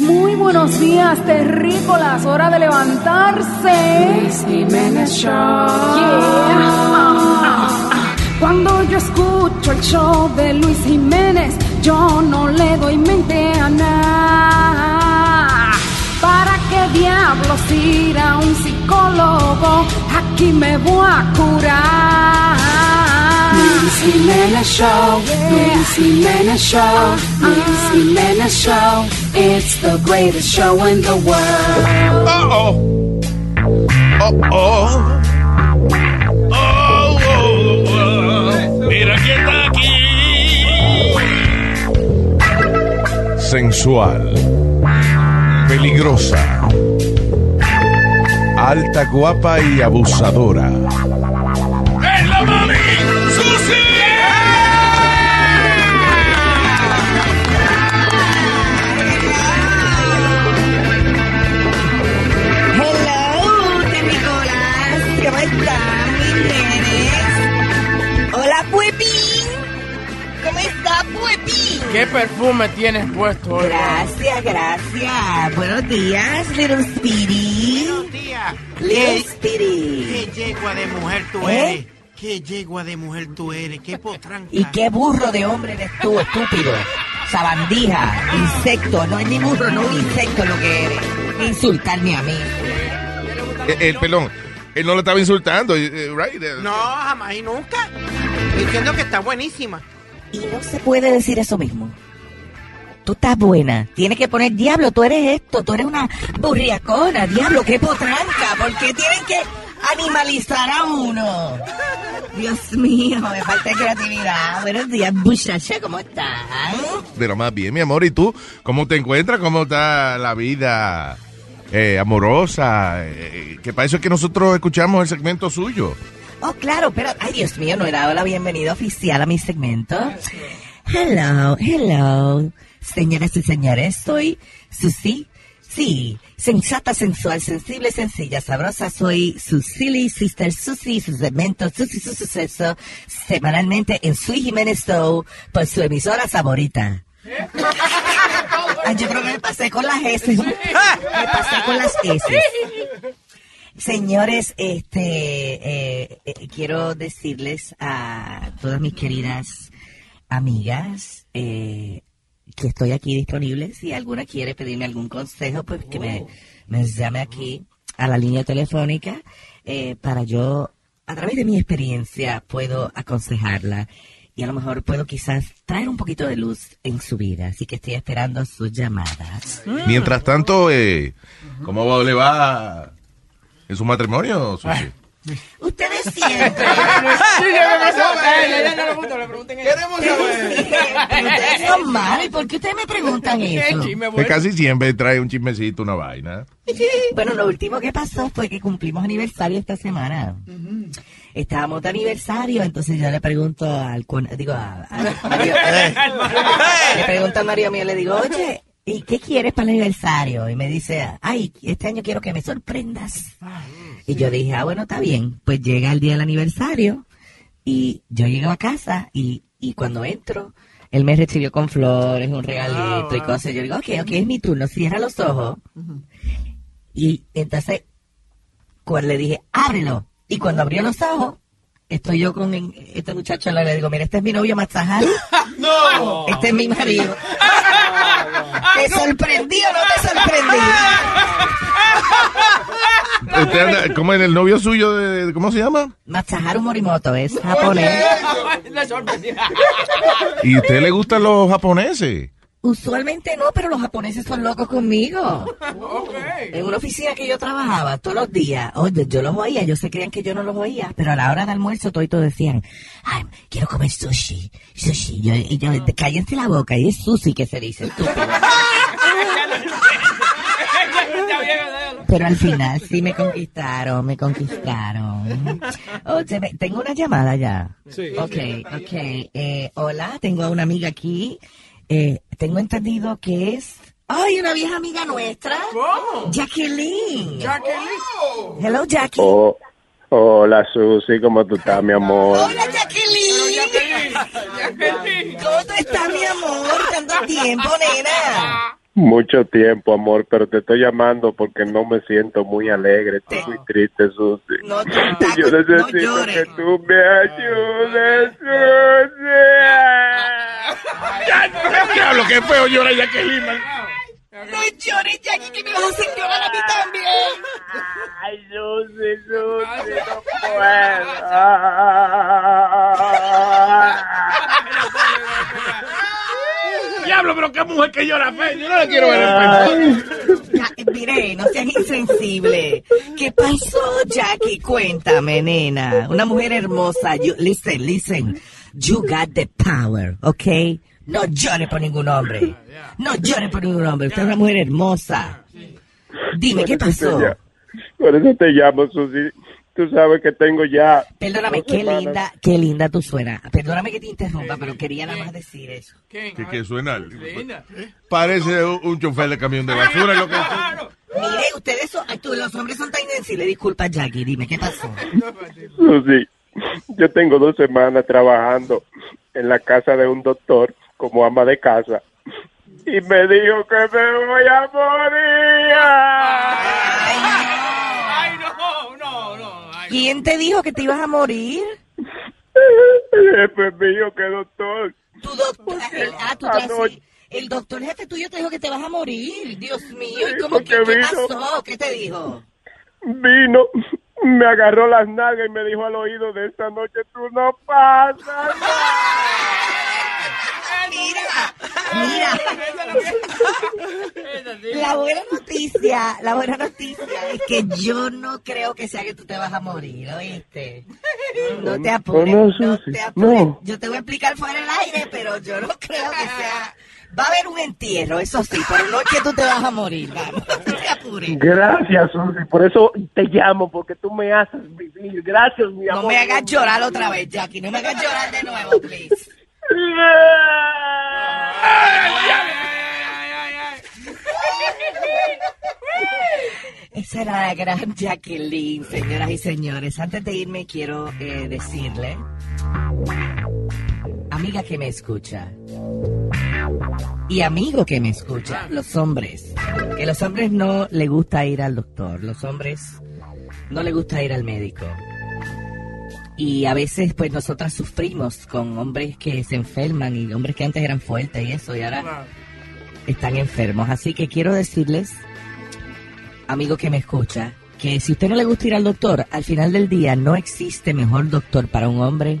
Muy buenos días, terrícolas. Hora de levantarse. Luis Jiménez Show. Yeah. Cuando yo escucho el show de Luis Jiménez, yo no le doy mente a nada. ¿Para qué diablos ir a un psicólogo? Aquí me voy a curar. Jiménez Show. Luis Jiménez Show. Luis Jiménez Show. It's the greatest show in the world. Uh oh. Uh oh. Oh, oh, oh. Mira quién está aquí. Sensual. Peligrosa. Alta, guapa y abusadora. Perfume tienes puesto hoy? Gracias, gracias. Buenos días, Little Speedy. Buenos días. Little Speedy. ¿Qué yegua de mujer tú ¿Eh? eres? ¿Qué yegua de mujer tú eres? ¿Qué potranca? ¿Y qué burro de hombre eres tú, estúpido? Sabandija, insecto. No es ni burro, no un insecto lo que eres. Insultarme a mí. Eh, El pelón. Él no lo estaba insultando, eh, right? Eh, No, jamás y nunca. Diciendo que está buenísima. Y no se puede decir eso mismo. Tú estás buena. Tienes que poner diablo. Tú eres esto. Tú eres una burriacona. Diablo, qué potranca. ¿Por qué tienen que animalizar a uno? Dios mío, me falta creatividad. Buenos días, muchacha. ¿Cómo estás? De lo más bien, mi amor. ¿Y tú? ¿Cómo te encuentras? ¿Cómo está la vida eh, amorosa? Eh, que para eso es que nosotros escuchamos el segmento suyo. Oh, claro, pero... Ay, Dios mío, no he dado la bienvenida oficial a mi segmento. Hello, hello. Señoras y señores, soy Susi. Sí, sensata, sensual, sensible, sencilla, sabrosa. Soy su silly sister Susi, su segmento Susi, su suceso, semanalmente en Sui Jiménez Show por su emisora favorita. Ay, yo creo que me pasé con las S. Me pasé con las S. Señores, este, eh, eh, quiero decirles a todas mis queridas amigas eh, que estoy aquí disponible. Si alguna quiere pedirme algún consejo, pues que me, me llame aquí a la línea telefónica eh, para yo, a través de mi experiencia, puedo aconsejarla y a lo mejor puedo quizás traer un poquito de luz en su vida. Así que estoy esperando sus llamadas. Mientras tanto, eh, ¿cómo le va en su matrimonio, Susi? Ustedes siempre. Queremos Pero ustedes son malos. ¿Y por qué ustedes me preguntan eso? Que casi siempre trae un chismecito, una vaina. Bueno, lo último que pasó fue que cumplimos aniversario esta semana. Estábamos de aniversario, entonces yo le pregunto al... Digo, a, a Mario, le pregunto al Mario mío, le digo, oye, ¿y qué quieres para el aniversario? Y me dice, ay, este año quiero que me sorprendas. Y yo dije, ah, bueno, está bien. Pues llega el día del aniversario y yo llego a casa y, y cuando entro, él me recibió con flores, un regalito y cosas. Yo digo, ok, ok, es mi turno, cierra los ojos. Y entonces, cuando le dije, ábrelo. Y cuando abrió los ojos, estoy yo con en- este muchacho al lado, le digo, mira, este es mi novio Matzahal. No. Este es mi marido. ¿Te sorprendí o no te sorprendí? Usted anda- ¿Cómo es el novio suyo? De, ¿Cómo se llama? Masaharu Morimoto es japonés. ¿Y a usted le gustan los japoneses? Usualmente no, pero los japoneses son locos conmigo. En una oficina que yo trabajaba todos los días, oye, yo los oía, ellos se creían que yo no los oía, pero a la hora de almuerzo todos decían, ay, quiero comer sushi, sushi. Yo, y yo, cállense la boca, y es sushi que se dice, estúpido. Pero al final sí me conquistaron, me conquistaron. Oye, me- tengo una llamada ya. Sí. Ok, ok. Eh, hola, tengo a una amiga aquí. Eh, tengo entendido que es... ¡Ay, una vieja amiga nuestra! Jacqueline. Jacqueline. Hello, Jackie. Oh, hola Susi, ¿cómo tú estás, mi amor? Hola, Jacqueline. ¿Cómo tú estás, mi amor? Tanto tiempo, nena. Mucho tiempo, amor, pero te estoy llamando porque no me siento muy alegre. Estoy muy triste, Susi. No, Y Yo no necesito llores. que tú me ayudes, Susi. Diablo, qué feo llora Jacqueline. man. No llores, Jackie, que me vas a hacer llorar a mí también. Ay, Susi, Susi, no puedo. Diablo, pero qué mujer que llora feo. Yo no la quiero ver. Ya, Mire, no seas insensible. ¿Qué pasó, Jackie? Cuéntame, nena. Una mujer hermosa. You, listen, listen. You got the power, ¿ok? No llore por ningún hombre. No llore por ningún hombre. Usted es una mujer hermosa. Dime, ¿qué pasó? Por eso te llamo, Susi. Tú sabes que tengo ya. Perdóname, qué semanas. linda, qué linda tú suenas. Perdóname que te interrumpa, pero quería nada más decir eso. Que, que suena. Parece un, chofer de camión de basura. Lo que Mire, ustedes son, tú, los hombres son tan insensibles. Disculpa, Jackie, dime, ¿qué pasó? Susi, yo tengo dos semanas trabajando en la casa de un doctor como ama de casa y me dijo que me voy a morir. Ay, no, no, no. Ay, ¿Quién te dijo que te ibas a morir? Jefe mío, que doctor. Tu doctor, el, ah, tu el doctor jefe tuyo te dijo que te vas a morir. Dios mío, ¿y cómo que, qué pasó? ¿Qué te dijo? Vino, me agarró las nalgas y me dijo al oído de esta noche, tú no pasas. Mira, mira. La buena noticia, la buena noticia es que yo no creo que sea que tú te vas a morir, ¿oíste? No te apures, no, no Susi, te apures. no. Yo te voy a explicar fuera del aire, pero yo no creo que sea... Va a haber un entierro, eso sí, pero no es que tú te vas a morir, vamos, no te apures. Gracias, Susi, por eso te llamo, porque tú me haces vivir. Gracias, mi amor. No me hagas llorar otra vez, Jackie, no me hagas llorar de nuevo, please. Esa era la gran Jacqueline, señoras y señores. Antes de irme quiero eh, decirle, amiga que me escucha, y amigo que me escucha, los hombres, que los hombres no le gusta ir al doctor, los hombres no le gusta ir al médico. Y a veces pues nosotras sufrimos con hombres que se enferman y hombres que antes eran fuertes y eso y ahora están enfermos. Así que quiero decirles, amigo que me escucha, que si usted no le gusta ir al doctor, al final del día no existe mejor doctor para un hombre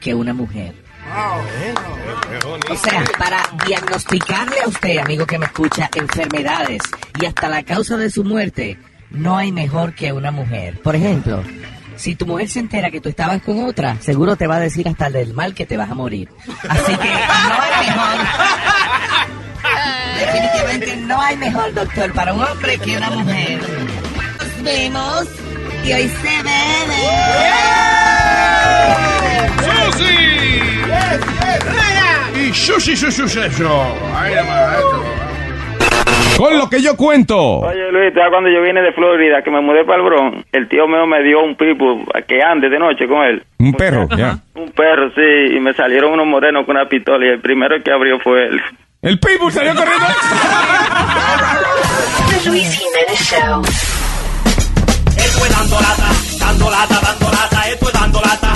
Que una mujer. O sea, para diagnosticarle a usted, amigo que me escucha, enfermedades y hasta la causa de su muerte, no hay mejor que una mujer. Por ejemplo, si tu mujer se entera que tú estabas con otra, seguro te va a decir hasta del mal que te vas a morir. Así que no hay mejor. Definitivamente no hay mejor doctor para un hombre que una mujer. Nos vemos y hoy se bebe. ¡Susi! Y Sushi, Sushi, Sushi. Ay, maestro. Con lo que yo cuento. Oye Luis, cuando yo vine de Florida, que me mudé para el Bronx, el tío mío me dio un pipo que ande de noche con él. Un perro, ya. Un perro, sí, y me salieron unos morenos con una pistola y el primero que abrió fue él. El people salió corriendo. The Luis Jimenez Show. Esto es dando lata, dando lata, dando lata, esto es dando lata.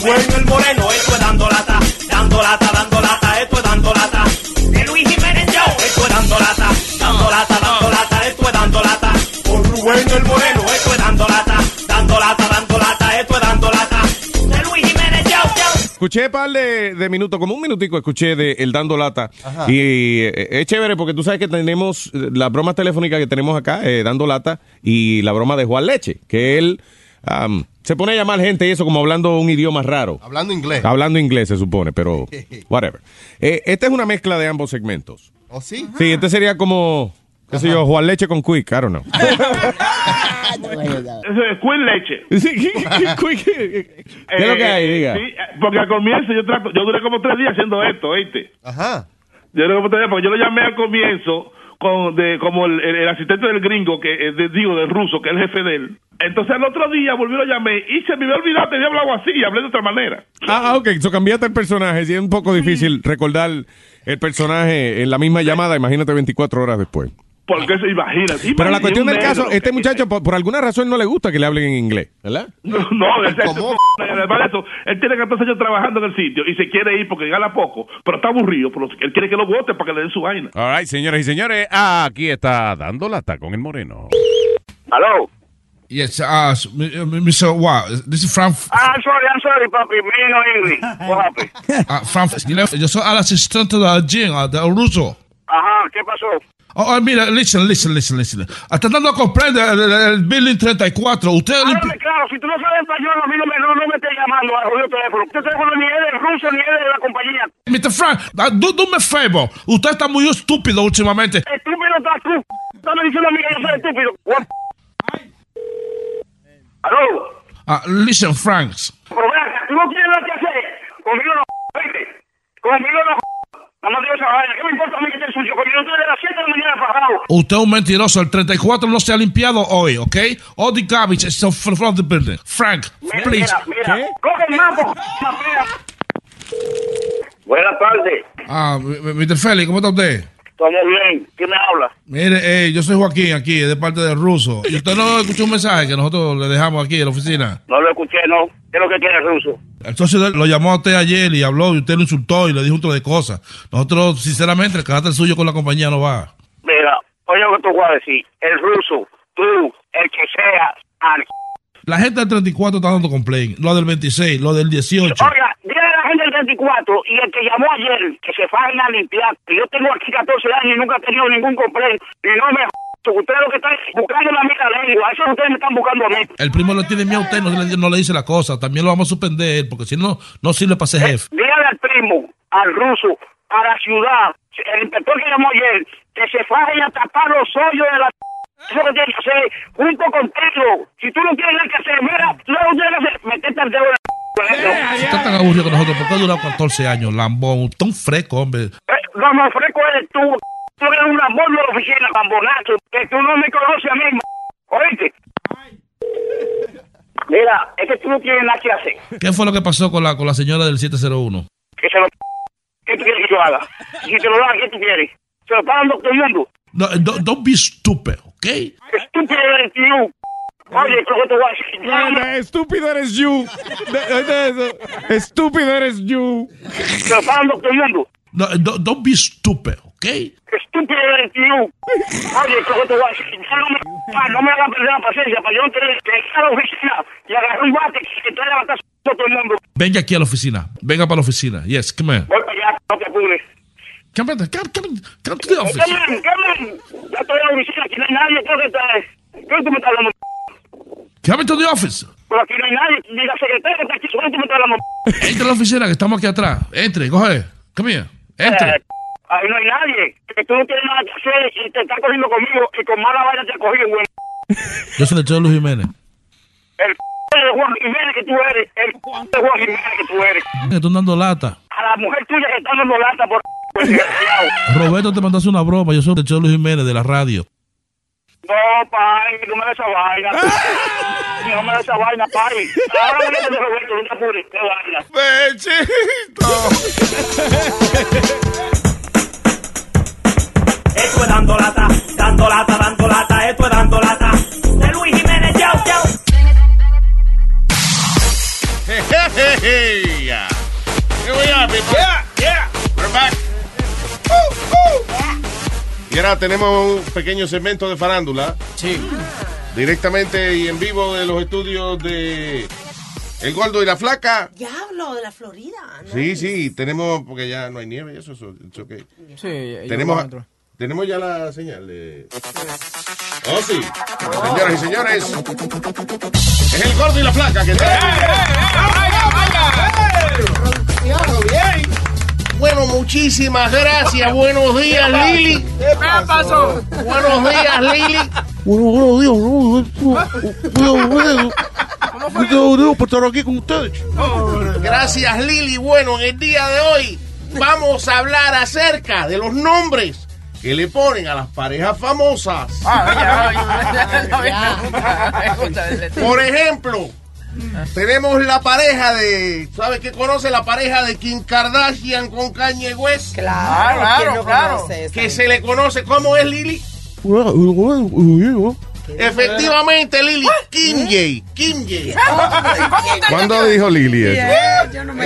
Rubén el Moreno, esto es dando lata, dando lata, dando lata, esto es dando lata. De Luis Jiménez Show, esto es dando lata, dando lata, dando lata, esto es dando lata. Con Rubén el Moreno, esto es dando lata, dando lata, dando lata, esto es dando lata. De Luis Jiménez Show, show. Escuché un par de, de minutos, como un minutico escuché de El Dando Lata. Y eh, es chévere porque tú sabes que tenemos eh, las bromas telefónicas que tenemos acá, eh, Dando Lata, y la broma de Juan Leche, que él um, se pone a llamar gente y eso como hablando un idioma raro. Hablando inglés. Hablando inglés se supone, pero whatever. Eh, esta es una mezcla de ambos segmentos. ¿Oh, sí? Sí, este sería como, qué sé yo, Juan Leche con Quick, I don't know. Eso es Queen Leche. ¿Qué es lo que hay? Diga. Sí, eh, porque al comienzo yo, tra- yo duré como tres días haciendo esto, ¿oíste? Ajá. Yo duré como tres días porque yo lo llamé al comienzo con, de, como el, el- el asistente del gringo, que eh, de- digo, del ruso, que es el jefe de él. Entonces al otro día volví lo llamé y se me había olvidado que había hablado así y hablé de otra manera. Ah, ah, ok, so cambiaste el personaje. Sí, es un poco difícil recordar el personaje en la misma llamada, imagínate 24 horas después. Porque se imagina. Pero la cuestión del caso, es este muchacho por, por alguna razón no le gusta que le hablen en inglés, ¿verdad? No, no, ese- además de eso, él tiene 14 años trabajando en el sitio y se quiere ir porque gana poco, pero está aburrido, pero él quiere que lo voten para que le den su vaina. All right, señoras y señores, aquí está dando lata con el moreno. Hello. Yes, uh, s- m- uh, Mr. Wow, this is Frank. I'm sorry, I'm sorry, papi. Me no English. What happened? Uh, Frank, yo soy el asistente de Jim, uh, de ruso. Ajá, ¿qué pasó? Oh, oh, mira, listen, listen, listen, listen. Dando a comprender el, el, el Building 34. Usted Háblame claro, si tú no sabes español, a mí no me, no, no me estés llamando al jodido teléfono. Este teléfono ni es del ruso ni es de la compañía. Mr. Frank, uh, do, do me favor. Usted está muy estúpido últimamente. Estúpido estás tú. Estás diciendo a mí que yo soy estúpido. ¿Aló? Uh, listen, Frank. Pero ven acá, tú no tienes nada que hacer. Conmigo no. Conmigo no, nada más digo esa vaina. ¿Qué me importa a mí que esté sucio? Porque yo estoy de las 7 de la mañana fajado. Usted es un mentiroso. El 34 no se ha limpiado hoy, ¿ok? All the garbage is of the building. Frank, Mira, please. mira, mira. Coge el mapa, mira. Buenas tardes. Ah, Mr. Félix, ¿cómo está usted? Estamos bien. ¿Quién me habla? Mire, eh, yo soy Joaquín aquí, de parte del ruso. ¿Y usted no escuchó un mensaje que nosotros le dejamos aquí en la oficina? No lo escuché, no. ¿Qué es lo que quiere el ruso? El socio de él lo llamó a usted ayer y habló y usted lo insultó y le dijo un montón de cosas. Nosotros, sinceramente, el carácter suyo con la compañía no va. Mira, oye lo que te voy a decir. El ruso, tú, el que sea, al... La gente del 34 está dando complaint, lo del 26, lo del 18. Oiga, dile a la gente del 24 y el que llamó ayer que se fajen a limpiar. Que yo tengo aquí 14 años y nunca he tenido ningún complaint. Y no me... Ustedes lo que están buscando la mira lengua. Eso ustedes me están buscando a mí. El primo le tiene miedo a usted, no le, no le dice la cosa. También lo vamos a suspender porque si no, no sirve para ser jefe. Dígale al primo, al ruso, a la ciudad, el inspector que llamó ayer, que se fajen a tapar los hoyos de la... Eso que tiene que hacer, junto contigo. Si tú no tienes nada que hacer, mira, que tienes que hacer, meterte el dedo en la... Usted está tan aburrido que nosotros, porque ha durado 14 años, lambón, usted un fresco, hombre. Eh, No, no, fresco eres tú. Tú eres un amor de la oficina, bambonazo, que tú no me conoces a mí, ¿oíste? Mira, es que tú no tienes nada que hacer. ¿Qué fue lo que pasó con la, con la señora del 701? Que se lo... ¿Qué tú quieres que yo haga? Si te lo da, ¿qué tú quieres? Se lo está dando todo el mundo. No, don't, don't be stupid, ¿ok? Estúpido eres tú. Oye, ¿qué te? No, no, estúpido eres you. De eso. Estúpido eres you. Se lo está dando todo el mundo. No, don't, don't be stupid, ¿ok? Estúpido eres tú. Oye, ¿qué te? Ya no me, ah, no me hagas perder la paciencia para yo no tener que ir a la oficina y agarrar un bate que te levantas todo el mundo. Venga aquí a la oficina. Venga para la oficina. Yes, come here. No te apures. Come, come, come, come, come to the office. Come on, come on. Ya estoy en la oficina, aquí no hay nadie, creo que está... ¿Qué tú me estás hablando? Come to the office. Pero aquí no hay nadie, ni la secretaria que está aquí, ¿qué tú me estás hablando? Entre a la oficina que estamos aquí atrás. Entre, coge. Come here. Entre. Eh, ahí no hay nadie, que tú no tienes nada que hacer y te estás cogiendo conmigo y con mala vaina te has cogido, güey. Yo soy el de Luis Jiménez. El de Juan Jiménez que tú eres, el de Juan Jiménez que tú eres. Que están dando lata. A la mujer tuya que está dando lata por. Roberto te hacer una broma. Yo soy el de Luis Jiménez de la radio. No, pai, no me da esa vaina. No me da esa vaina, pai. Ahora voy a de Roberto, no te apures, qué vaina. Esto tenemos un pequeño segmento de farándula. Sí. Directamente y en vivo de los estudios de El Gordo y la Flaca. Diablo, de la Florida. ¿no? Sí, sí, tenemos, porque ya no hay nieve y eso, it's okay. Sí, tenemos. Tenemos ya la señal de. Oh, sí. Señoras y señores. Es el gordo y la flaca que está. Bueno, muchísimas gracias. Buenos días, Lili. ¿Qué pasó? Buenos días, Lili. Bueno, buenos días. Buenos días por estar aquí con ustedes. Gracias, Lili. Bueno, en el día de hoy vamos a hablar acerca de los nombres que le ponen a las parejas famosas. Por ejemplo, tenemos la pareja de. ¿Sabes qué conoce la pareja de Kim Kardashian con Kanye West? Claro, ¿quién no conoce esa? Que se le conoce. ¿Cómo es, Lili? Efectivamente, Lili. Kim J. Kim J. ¿Cuándo dijo Lili eso?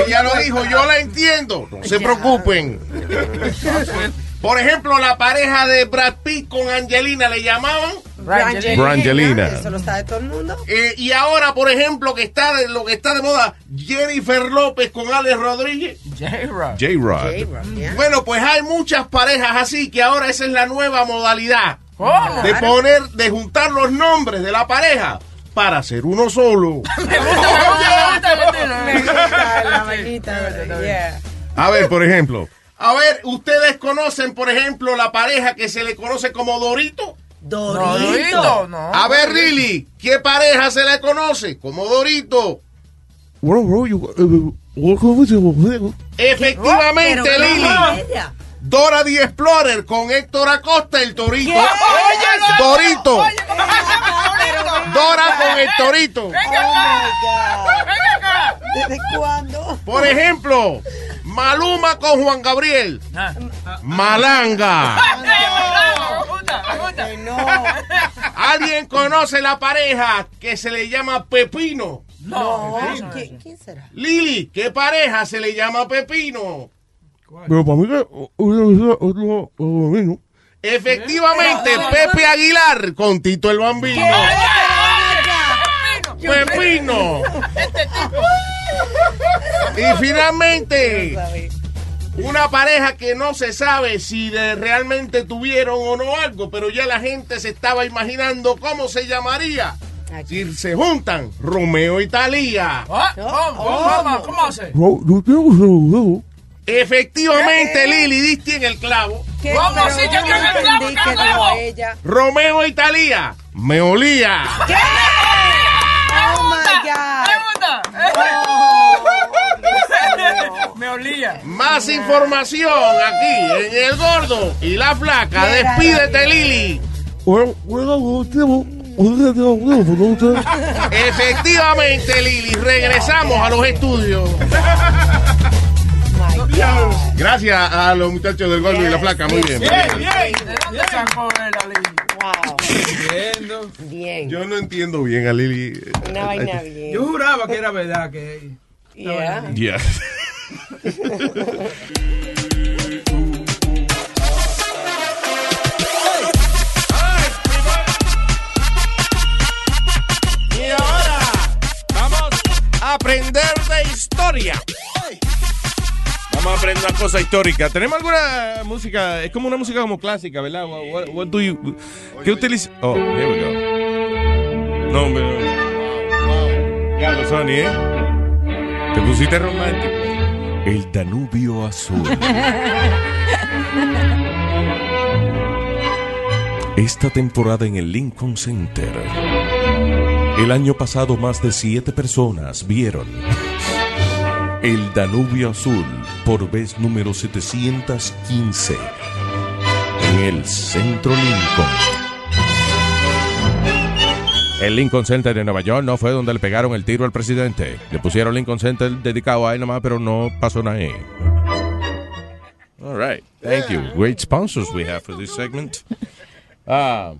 Ella lo dijo, yo la entiendo. No se preocupen. Por ejemplo, la pareja de Brad Pitt con Angelina le llamaban Brangelina. Eso lo sabe todo el mundo. Eh, y ahora, por ejemplo, que está de, lo que está de moda, Jennifer López con Alex Rodríguez. J-Rod. J-Rod. Bueno, pues hay muchas parejas así que ahora esa es la nueva modalidad ¿Cómo? de poner, de juntar los nombres de la pareja para hacer uno solo. Me gusta, Me gusta la vainita. Yeah. A ver, por ejemplo. A ver, ¿ustedes conocen, por ejemplo, la pareja que se le conoce como Dorito? Dorito, no. A ver, Lili, ¿qué pareja se le conoce como Dorito? Efectivamente, Lili. Dora the Explorer con Héctor Acosta, el Torito. Oye, no. Dorito. Dora con el Torito. Venga acá. Venga acá. ¿Desde cuándo? Por ejemplo, Maluma con Juan Gabriel. Malanga. No. ¿Alguien conoce la pareja que se le llama Pepino? No. ¿Quién, quién será? Lili, ¿qué pareja se le llama Pepino? Pero para mí que. Otro. Efectivamente, Pepe Aguilar con Tito el Bambino. Pepino. Y finalmente, una pareja que no se sabe si de- realmente tuvieron o no algo, pero ya la gente se estaba imaginando cómo se llamaría. Si se juntan, Romeo y Talía. Ah, ¿Cómo? ¿Cómo? ¿Cómo hace? Efectivamente, Lili, diste en el clavo. ¿Qué? ¿Cómo Pero sí? no Yo creo que el clavo, entendí que clavo. ella. Romeo y Talía. Me olía. ¿Qué? Oh my God. Oh, Me olía. Más información aquí en El Gordo y la Flaca. Despídete, Lili. Efectivamente, Lili, regresamos a los estudios. Gracias a los muchachos del Gordo y la Flaca. Muy bien. Bien, bien. Wow. Viendo. Bien. Yo no entiendo bien a Lili. Una vaina bien. Yo juraba que era verdad que. Yeah. Yeah. Y ahora vamos a aprender de historia. Vamos a aprender una cosa histórica. ¿Tenemos alguna música? Es como una música como clásica, ¿verdad? What, do you- ¿Qué utiliza? Oh, here we go. No, hombre. no. Ya lo Sony, ¿eh? Te pusiste romántico. El Danubio Azul. Esta temporada en el Lincoln Center. El año pasado más de siete personas vieron El Danubio Azul por vez número 715 en el Centro Lincoln. El Lincoln Center de Nueva York no fue donde le pegaron el tiro al presidente. Le pusieron Lincoln Center dedicado a él nomás, pero no pasó nada ahí. All right. Thank you. Great sponsors we have for this segment. Ah.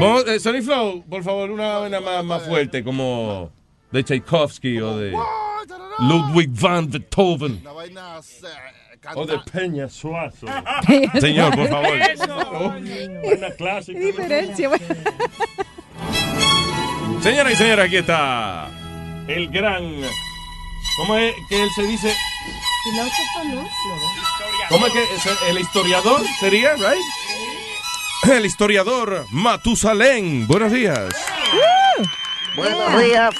Vamos, eh, Sonny Flow, por favor, una vaina más, más fuerte, como de Tchaikovsky o de Ludwig van Beethoven. O de Peña Suazo. Señor, por favor. Una clásica. diferencia. Señora y señora, aquí está el gran. ¿Cómo es que él se dice? Filósofo, ¿no? No. ¿Cómo es que es el- el historiador sería, right? El historiador Matusalén. Buenos días. Buenos días.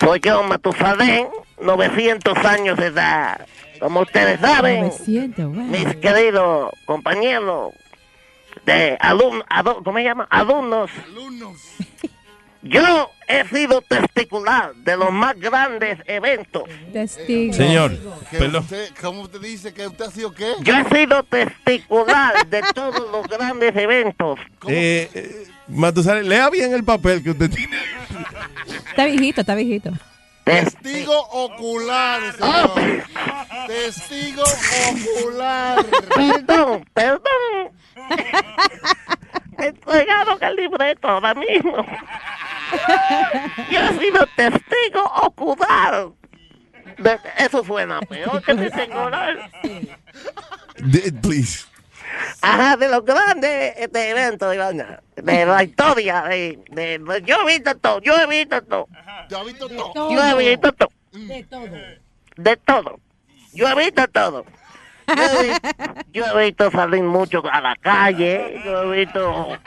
Soy yo, Matusalén, 900 años de edad. Como ustedes saben, 900, bueno. mis queridos compañeros de alumnos, ¿cómo se llama? Alumnos. Yo he sido testicular de los más grandes eventos. Testigo. Señor, Que perdón. usted- ¿Cómo usted dice que usted ha sido qué? Yo he sido testicular de todos los grandes eventos. Eh, eh, Matusalén, lea bien el papel que usted tiene. Está viejito, está viejito. Testigo ocular, Ah, señor. Testigo ocular. Perdón, perdón. Dando el libreto ahora mismo. Yo he sido testigo ocular. Eso suena peor que testicular. De- please. Ajá, de los grandes este, eventos, Ivana, de la historia. De, de- de- yo he visto todo, yo he visto todo. Yo he visto todo. Yo he visto todo. De todo. De todo. Yo he visto todo. Yo he, vi- yo he visto salir mucho a la calle. Yo he visto.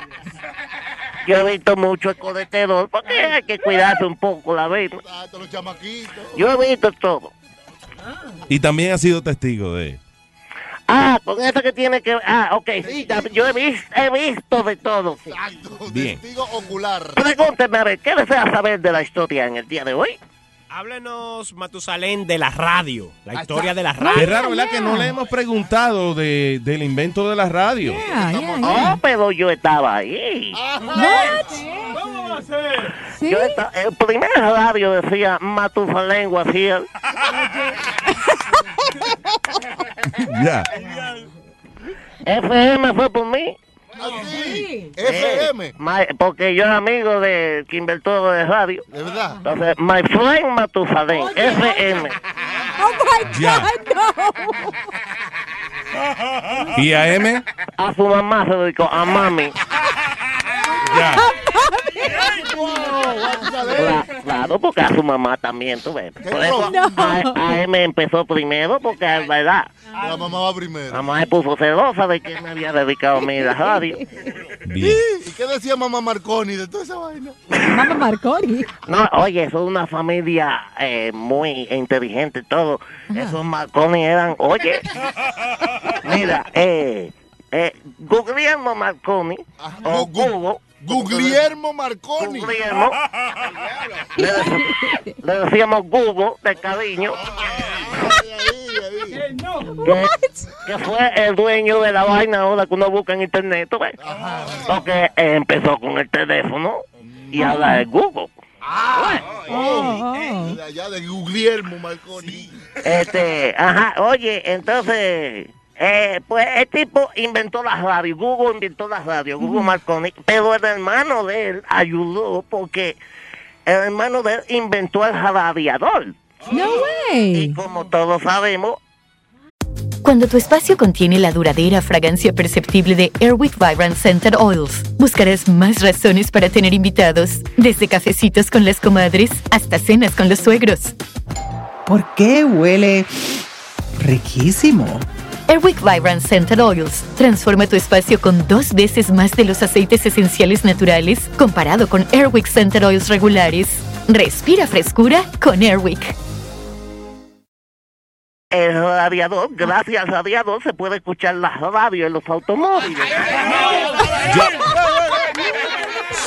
Yo he visto mucho escoletero. Porque hay que cuidarse un poco la vida. Todos los chamaquitos. Yo he visto todo. Y también ha sido testigo de. Ah, con eso que tiene que. Ah, ok, sí, ya- yo he, vis- he visto de todo. sí. Bien. Testigo ocular. Pregúnteme, a ver, ¿qué desea saber de la historia en el día de hoy? Háblenos, Matusalén, de la radio. La historia de la radio. Qué raro, ¿verdad? Que no le hemos preguntado de, del invento de la radio. Oh, pero yo estaba ahí. ¿Cómo va a ser? Yo esta- el primer radio decía Matusalén Guaciel. Ya. FM fue por mí. FM. Eh, my- porque yo era amigo de que inventó de radio. De verdad. Entonces, my friend Matusalén, FM. Oh my. God, no. ¿Y a M? A su mamá se dedicó, a mami. Ya. Cla- Claro, porque a su mamá también, tú ves. Por eso No. a, a M empezó primero, porque es verdad. La mamá va primero. Mamá se puso celosa de que me había dedicado a mí a la radio. Bien. ¿Y qué decía mamá Marconi de toda esa vaina? Mamá Marconi. No, oye, son una familia eh, muy inteligente, todo. Esos Marconi eran, oye, mira, eh, eh, Guglielmo Marconi, o Gugo, Guglielmo Marconi. Guglielmo, le, dec- le decíamos Gugo de cariño, que, que fue el dueño de la vaina ahora que uno busca en internet, ¿tú ves? Porque eh, empezó con el teléfono y ahora Google. Oh, oh. De allá de Guglielmo Marconi. Este, ajá, oye, entonces, eh, pues el tipo inventó la radio, Google inventó la radio, Google Marconi, pero el hermano de él ayudó porque el hermano de él inventó el radiador. No Y way. como todos sabemos, Cuando tu espacio contiene la duradera fragancia perceptible de Airwick Vibrant Scented Oils, buscarás más razones para tener invitados, desde cafecitos con las comadres hasta cenas con los suegros. ¿Por qué huele riquísimo? Airwick Vibrant Scented Oils transforma tu espacio con dos veces más de los aceites esenciales naturales comparado con Airwick Scented Oils regulares. Respira frescura con Airwick. el radiador, gracias al radiador, se puede escuchar la radio en los automóviles.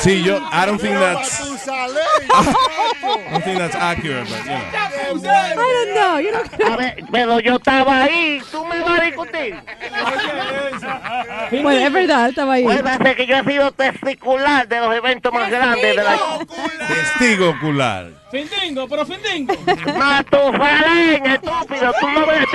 Sí, yo, I don't think that's, Matusalén. I don't think that's accurate, but, you know. I don't know. You know. A ver, pero yo estaba ahí, tú me vas a discutir. Bueno, es verdad, estaba ahí. Puede ser que yo he sido testicular de los eventos más grandes de la Testigo ocular. Findingo, pero Findingo. Matusalén, estúpido, tú no ves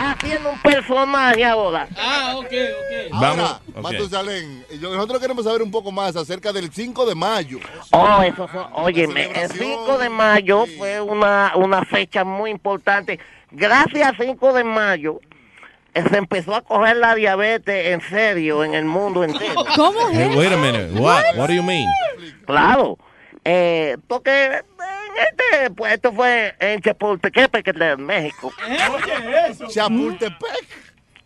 haciendo un personaje ahora. Ah, ok, ok. Ahora, Vamos. Matusalén, nosotros queremos saber un poco más acerca del 5 de mayo. Oh, eso fue, óyeme, el celebración. 5 de mayo fue una, una fecha muy importante. Gracias al 5 de mayo eh, se empezó a coger la diabetes en serio en el mundo entero. ¿Cómo Hey, es? wait a minute. What? What do you mean? Claro, eh, porque este, pues esto fue en Chapultepec, de México. Chapultepec.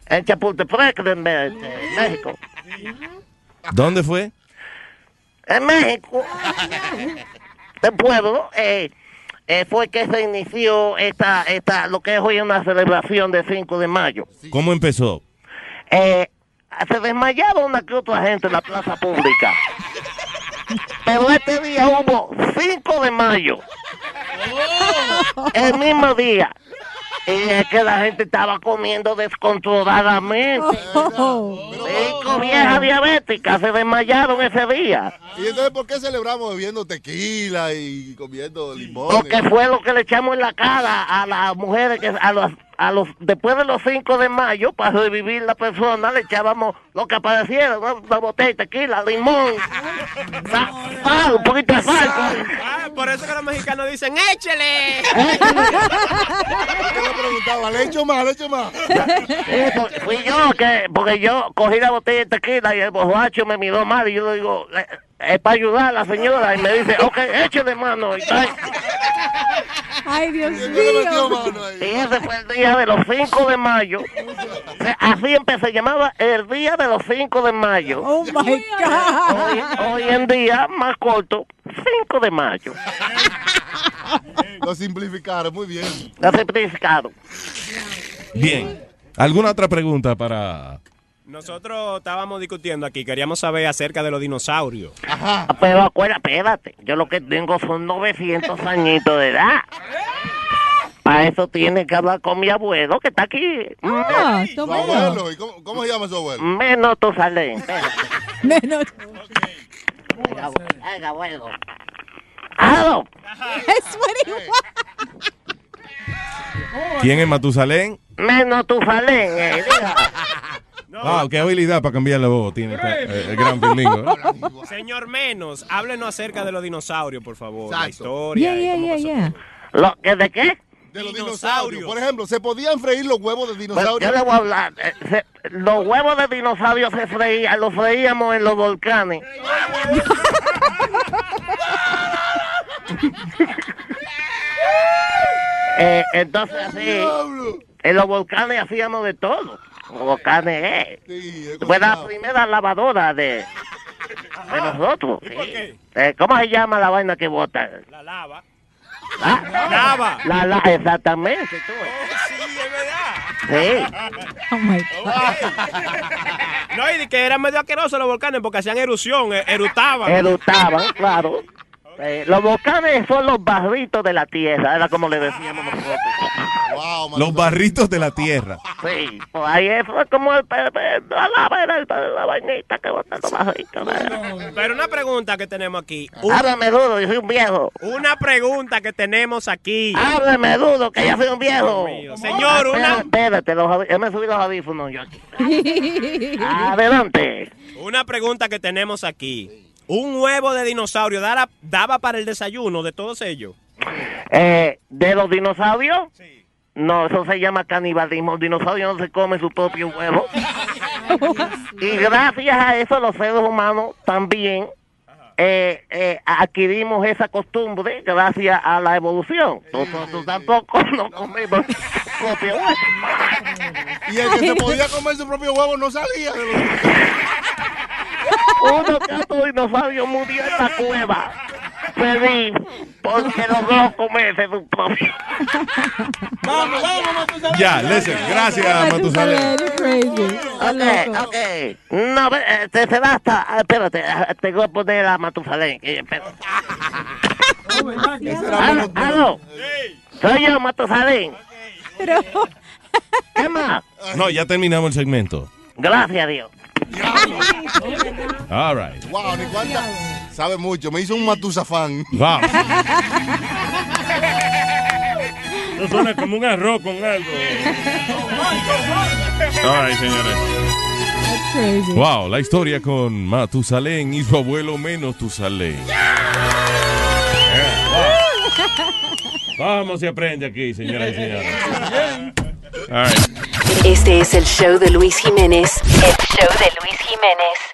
En Chapultepec, de México. ¿Dónde fue? En México, el pueblo, eh, eh, fue que se inició esta, esta, lo que es hoy una celebración de 5 de mayo. ¿Cómo empezó? Eh, se desmayaba una que otra gente en la plaza pública. Pero este día hubo 5 de mayo. El mismo día. Y es que la gente estaba comiendo descontroladamente. Cinco viejas diabéticas se desmayaron ese día. ¿Y entonces por qué celebramos bebiendo tequila y comiendo limón? Porque fue lo que le echamos en la cara a las mujeres que a los a los después de los 5 de mayo para revivir la persona le echábamos lo que apareciera, una, una botella de tequila, limón, sa- sal, un poquito de sal. Ah, por eso que los mexicanos dicen, échele. Yo le preguntaba, ¿le echo más? ¿Le echo más? Sí, porque fui yo que porque yo cogí la botella de tequila y el borracho me miró mal y yo le digo "Eh, es para ayudar a la señora y me dice ok échele mano y tal. Ay, Dios Y ese fue el día de los 5 de mayo. Así empecé, se llamaba el día de los 5 de mayo. Oh my God. Hoy, hoy en día, más corto, 5 de mayo. Lo simplificaron, muy bien. Lo simplificaron. Bien. ¿Alguna otra pregunta para...? Nosotros estábamos discutiendo aquí, queríamos saber acerca de los dinosaurios. Pero acuérdate, espérate, yo lo que tengo son 900 añitos de edad. Para eso tiene que hablar con mi abuelo que está aquí. Ah. ¿Y cómo, cómo se llama su abuelo? Menos tu salén. Menos. Venga, abuelo. ¡Aló! That's what he wants. ¿Quién es Matusalén? Menos tu salén, eh, diga. Ah, qué habilidad para cambiar la voz tiene eh, el gran bilingüe. Señor Menos, háblenos acerca de los dinosaurios, por favor. La historia. Yeah, y yeah, yeah, pasó. yeah. ¿Lo, que ¿De qué? De los dinosaurios. Por ejemplo, ¿se podían freír los huevos de Pues, dinosaurio? yo le voy a hablar. eh, se- los huevos de dinosaurio se freían, los freíamos en los volcanes. Eh, entonces así, en los volcanes hacíamos de todo. Los volcanes, eh. Fue la primera lavadora de, de nosotros. sí. Eh, ¿Cómo se llama la vaina que bota? La lava. ¿Ah? Lava. La, la, exactamente, tú. Sí. Oh my No, y que eran medio asquerosos los volcanes porque hacían erupción, eh, erutaban. Erutaban, claro. Eh, los volcanes son los barritos de la tierra, era como le decíamos nosotros. Los barritos de la tierra. Sí, pues ahí es fue como el, la vainita que botan los barritos. Pero una pregunta que tenemos aquí. Háblame duro, yo soy un viejo. Una pregunta que tenemos aquí. Háblame duro, que yo soy un viejo. Señor, una- Espérate, espérate, los yo me subí los audífonos yo aquí. Adelante. Una pregunta que tenemos aquí. ¿Un huevo de dinosaurio daba, daba para el desayuno de todos ellos? Eh, ¿De los dinosaurios? No, eso se llama canibalismo. El dinosaurio no se come su propio huevo. y gracias a eso los seres humanos también eh, eh, adquirimos esa costumbre gracias a la evolución. Nosotros tampoco no comemos su propio huevo. Y el que se podía comer su propio huevo no salía de los Uno que dinosaurio murió en la cueva. Feliz, porque logró comerse su propio. Vamos, vamos, Matusalén. Ya, listen, gracias, Matusalén. Ok, ok. No, ve, eh, te se da hasta. ah, Espérate, ah, tengo que poner a Matusalén. espera. Aló, aló. Soy yo, Matusalén. Pero. ¿Qué más? No, ya terminamos el segmento. Gracias a Dios. All right. Wow, ni cuánta. Sabe mucho. Me hizo un matusafán. Wow. Eso suena como un arroz con algo. Right, señores. Wow, la historia con Matusalén y su abuelo menos Tusalén. Vamos, se aprende aquí, señoras y señores. All right. Este es el show de Luis Jiménez. El show de Luis Jiménez.